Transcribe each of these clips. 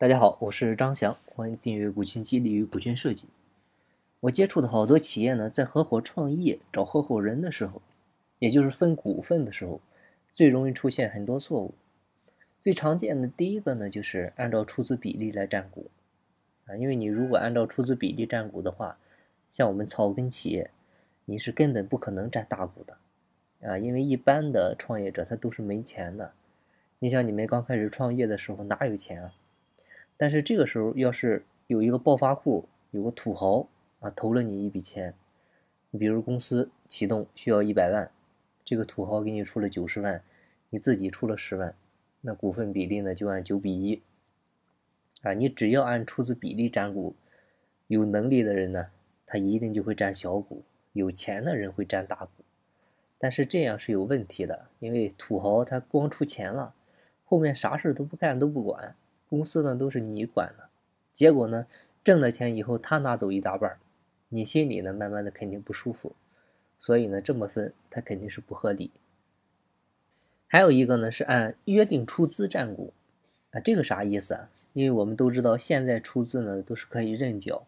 大家好，我是张翔，欢迎订阅股权激励与股权设计。我接触的好多企业呢，在合伙创业找合伙人的时候，也就是分股份的时候，最容易出现很多错误。最常见的第一个呢，就是按照出资比例来占股啊，因为你如果按照出资比例占股的话，像我们草根企业，你是根本不可能占大股的啊，因为一般的创业者他都是没钱的。你想你们刚开始创业的时候哪有钱啊？但是这个时候，要是有一个暴发户，有个土豪啊，投了你一笔钱，你比如公司启动需要一百万，这个土豪给你出了九十万，你自己出了十万，那股份比例呢就按九比一，啊，你只要按出资比例占股，有能力的人呢，他一定就会占小股，有钱的人会占大股，但是这样是有问题的，因为土豪他光出钱了，后面啥事都不干都不管。公司呢都是你管的，结果呢挣了钱以后他拿走一大半，你心里呢慢慢的肯定不舒服，所以呢这么分他肯定是不合理。还有一个呢是按约定出资占股，啊这个啥意思啊？因为我们都知道现在出资呢都是可以认缴，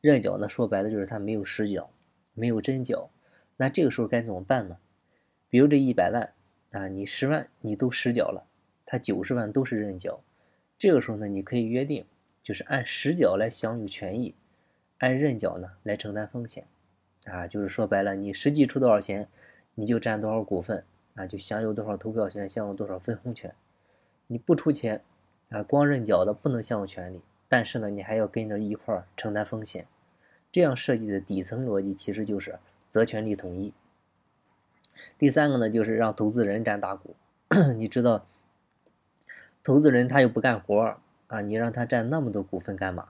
认缴呢说白了就是他没有实缴，没有真缴，那这个时候该怎么办呢？比如这一百万啊，你十万你都实缴了，他九十万都是认缴。这个时候呢，你可以约定，就是按实缴来享有权益，按认缴呢来承担风险，啊，就是说白了，你实际出多少钱，你就占多少股份，啊，就享有多少投票权，享有多少分红权。你不出钱，啊，光认缴的不能享有权利，但是呢，你还要跟着一块承担风险。这样设计的底层逻辑其实就是责权利统一。第三个呢，就是让投资人占大股，你知道。投资人他又不干活啊，你让他占那么多股份干嘛？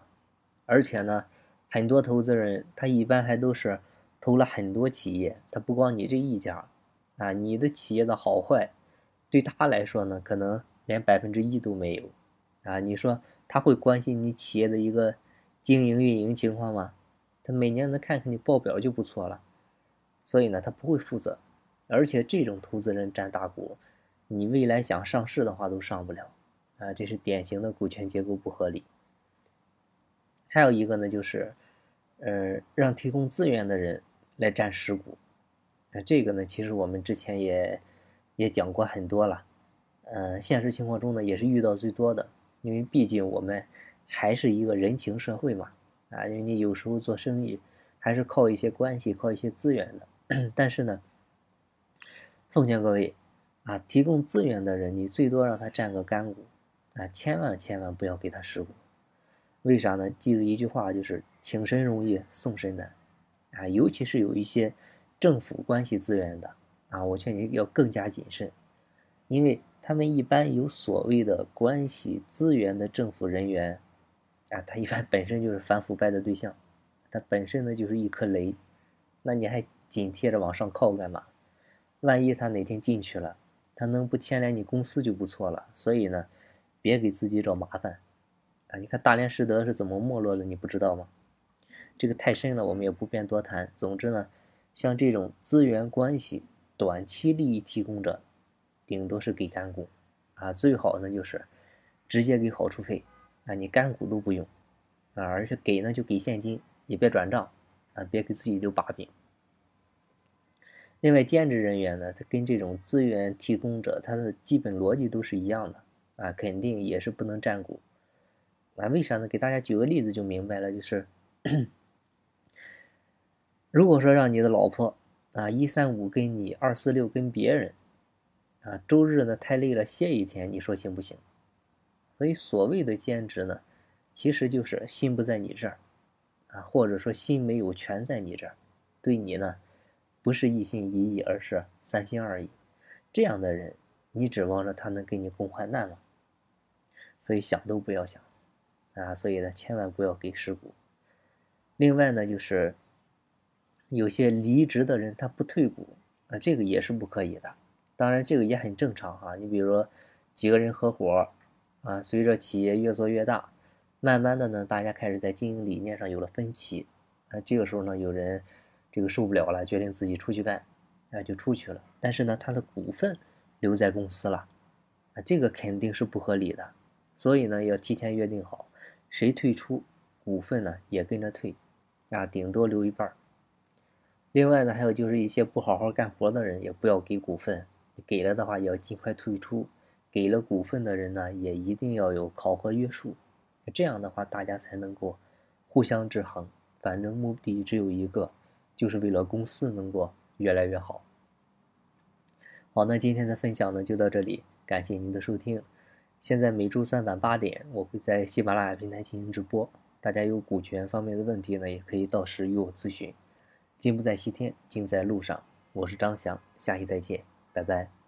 而且呢，很多投资人他一般还都是投了很多企业，他不光你这一家啊，你的企业的好坏对他来说呢，可能连百分之一都没有啊。你说他会关心你企业的一个经营运营情况吗？他每年能看看你报表就不错了，所以呢，他不会负责。而且这种投资人占大股，你未来想上市的话都上不了。啊，这是典型的股权结构不合理。还有一个呢，就是，呃，让提供资源的人来占实股。啊，这个呢，其实我们之前也也讲过很多了。呃，现实情况中呢，也是遇到最多的。因为毕竟我们还是一个人情社会嘛。啊，因为你有时候做生意还是靠一些关系、靠一些资源的。但是呢，奉劝各位，啊，提供资源的人，你最多让他占个干股。啊，千万千万不要给他持股，为啥呢？记住一句话，就是请神容易送神难，啊，尤其是有一些政府关系资源的，啊，我劝你要更加谨慎，因为他们一般有所谓的关系资源的政府人员，啊，他一般本身就是反腐败的对象，他本身呢就是一颗雷，那你还紧贴着往上靠干嘛？万一他哪天进去了，他能不牵连你公司就不错了，所以呢。别给自己找麻烦，啊！你看大连实德是怎么没落的，你不知道吗？这个太深了，我们也不便多谈。总之呢，像这种资源关系、短期利益提供者，顶多是给干股，啊，最好呢就是直接给好处费，啊，你干股都不用，啊，而且给呢就给现金，也别转账，啊，别给自己留把柄。另外，兼职人员呢，他跟这种资源提供者，他的基本逻辑都是一样的。啊，肯定也是不能占股。啊，为啥呢？给大家举个例子就明白了，就是 如果说让你的老婆啊一三五跟你，二四六跟别人，啊周日呢太累了歇一天，你说行不行？所以所谓的兼职呢，其实就是心不在你这儿，啊或者说心没有全在你这儿，对你呢不是一心一意，而是三心二意。这样的人，你指望着他能给你共患难吗？所以想都不要想，啊，所以呢，千万不要给实股。另外呢，就是有些离职的人他不退股啊，这个也是不可以的。当然，这个也很正常哈。你比如说几个人合伙啊，随着企业越做越大，慢慢的呢，大家开始在经营理念上有了分歧啊。这个时候呢，有人这个受不了了，决定自己出去干，啊，就出去了。但是呢，他的股份留在公司了，啊，这个肯定是不合理的。所以呢，要提前约定好，谁退出，股份呢也跟着退，啊，顶多留一半儿。另外呢，还有就是一些不好好干活的人，也不要给股份，给了的话也要尽快退出。给了股份的人呢，也一定要有考核约束，这样的话大家才能够互相制衡。反正目的只有一个，就是为了公司能够越来越好。好，那今天的分享呢就到这里，感谢您的收听。现在每周三晚八点，我会在喜马拉雅平台进行直播，大家有股权方面的问题呢，也可以到时与我咨询。金不在西天，金在路上。我是张翔，下期再见，拜拜。